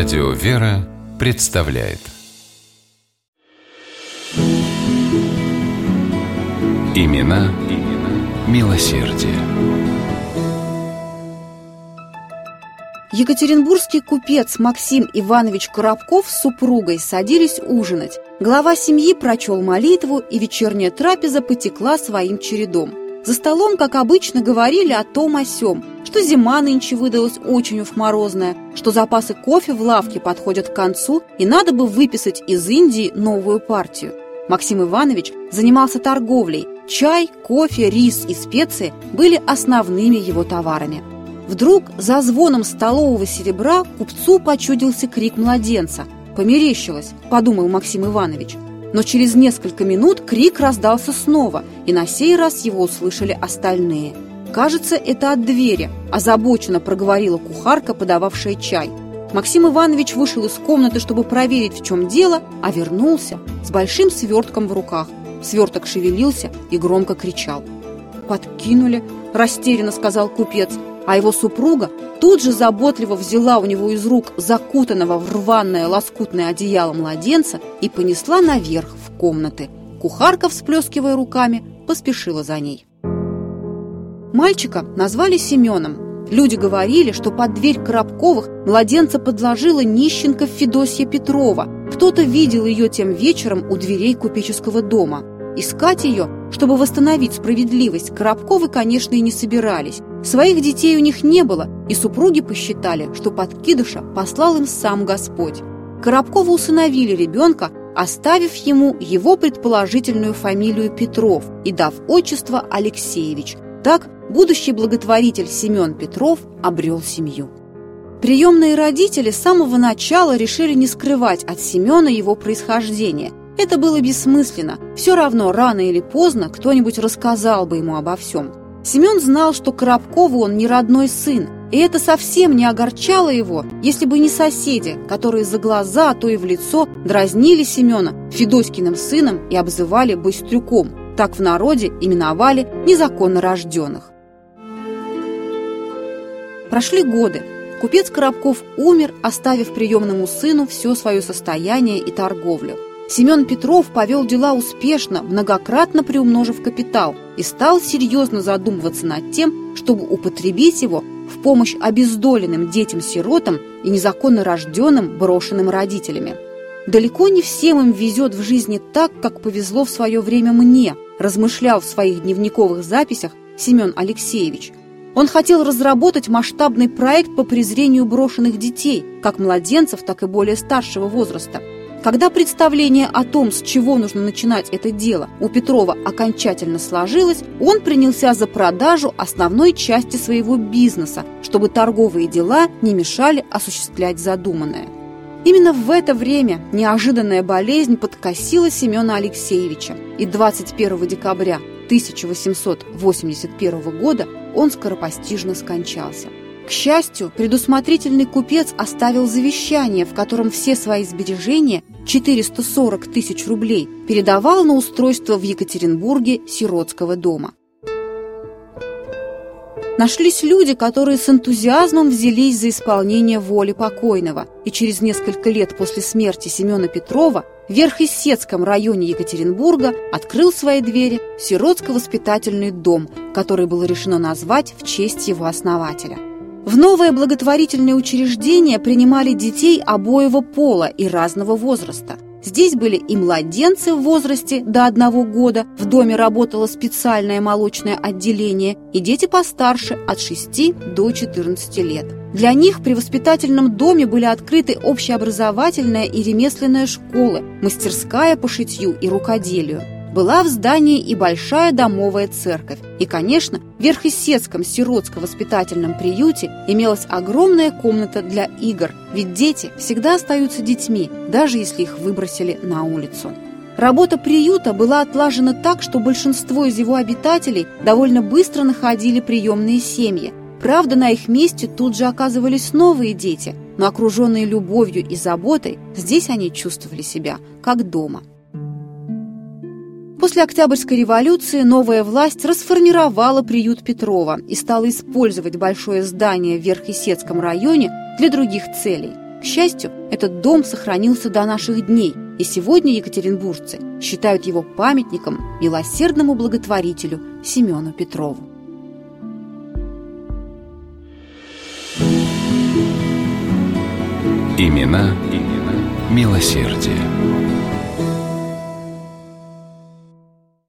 Радио «Вера» представляет Имена, имена милосердие. Екатеринбургский купец Максим Иванович Коробков с супругой садились ужинать. Глава семьи прочел молитву, и вечерняя трапеза потекла своим чередом. За столом, как обычно, говорили о том о сём, что зима нынче выдалась очень уж морозная, что запасы кофе в лавке подходят к концу, и надо бы выписать из Индии новую партию. Максим Иванович занимался торговлей. Чай, кофе, рис и специи были основными его товарами. Вдруг за звоном столового серебра купцу почудился крик младенца. «Померещилось», – подумал Максим Иванович. Но через несколько минут крик раздался снова, и на сей раз его услышали остальные. «Кажется, это от двери», – озабоченно проговорила кухарка, подававшая чай – Максим Иванович вышел из комнаты, чтобы проверить, в чем дело, а вернулся с большим свертком в руках. Сверток шевелился и громко кричал. «Подкинули», – растерянно сказал купец, а его супруга тут же заботливо взяла у него из рук закутанного в рваное лоскутное одеяло младенца и понесла наверх в комнаты. Кухарка, всплескивая руками, поспешила за ней. Мальчика назвали Семеном, Люди говорили, что под дверь Коробковых младенца подложила нищенка Федосья Петрова. Кто-то видел ее тем вечером у дверей купеческого дома. Искать ее, чтобы восстановить справедливость, Коробковы, конечно, и не собирались. Своих детей у них не было, и супруги посчитали, что подкидыша послал им сам Господь. Коробковы усыновили ребенка, оставив ему его предположительную фамилию Петров и дав отчество Алексеевич. Так будущий благотворитель Семен Петров обрел семью. Приемные родители с самого начала решили не скрывать от Семена его происхождение. Это было бессмысленно. Все равно, рано или поздно, кто-нибудь рассказал бы ему обо всем. Семен знал, что Коробкову он не родной сын, и это совсем не огорчало его, если бы не соседи, которые за глаза, а то и в лицо дразнили Семена Федоськиным сыном и обзывали Быстрюком. Так в народе именовали незаконно рожденных. Прошли годы. Купец Коробков умер, оставив приемному сыну все свое состояние и торговлю. Семен Петров повел дела успешно, многократно приумножив капитал, и стал серьезно задумываться над тем, чтобы употребить его в помощь обездоленным детям-сиротам и незаконно рожденным брошенным родителями. Далеко не всем им везет в жизни так, как повезло в свое время мне, размышлял в своих дневниковых записях Семен Алексеевич – он хотел разработать масштабный проект по презрению брошенных детей, как младенцев, так и более старшего возраста. Когда представление о том, с чего нужно начинать это дело, у Петрова окончательно сложилось, он принялся за продажу основной части своего бизнеса, чтобы торговые дела не мешали осуществлять задуманное. Именно в это время неожиданная болезнь подкосила Семена Алексеевича, и 21 декабря 1881 года он скоропостижно скончался. К счастью, предусмотрительный купец оставил завещание, в котором все свои сбережения, 440 тысяч рублей, передавал на устройство в Екатеринбурге сиротского дома. Нашлись люди, которые с энтузиазмом взялись за исполнение воли покойного, и через несколько лет после смерти Семена Петрова в Верхесецком районе Екатеринбурга открыл свои двери сиротско-воспитательный дом, который было решено назвать в честь его основателя. В новое благотворительное учреждение принимали детей обоего пола и разного возраста – Здесь были и младенцы в возрасте до одного года, в доме работало специальное молочное отделение, и дети постарше от 6 до 14 лет. Для них при воспитательном доме были открыты общеобразовательная и ремесленная школы, мастерская по шитью и рукоделию. Была в здании и большая домовая церковь. И, конечно, в Верхесецком сиротско-воспитательном приюте имелась огромная комната для игр, ведь дети всегда остаются детьми, даже если их выбросили на улицу. Работа приюта была отлажена так, что большинство из его обитателей довольно быстро находили приемные семьи. Правда, на их месте тут же оказывались новые дети, но окруженные любовью и заботой, здесь они чувствовали себя как дома. После Октябрьской революции новая власть расформировала приют Петрова и стала использовать большое здание в Верхесецком районе для других целей. К счастью, этот дом сохранился до наших дней, и сегодня екатеринбуржцы считают его памятником милосердному благотворителю Семену Петрову. Имена, имена милосердия.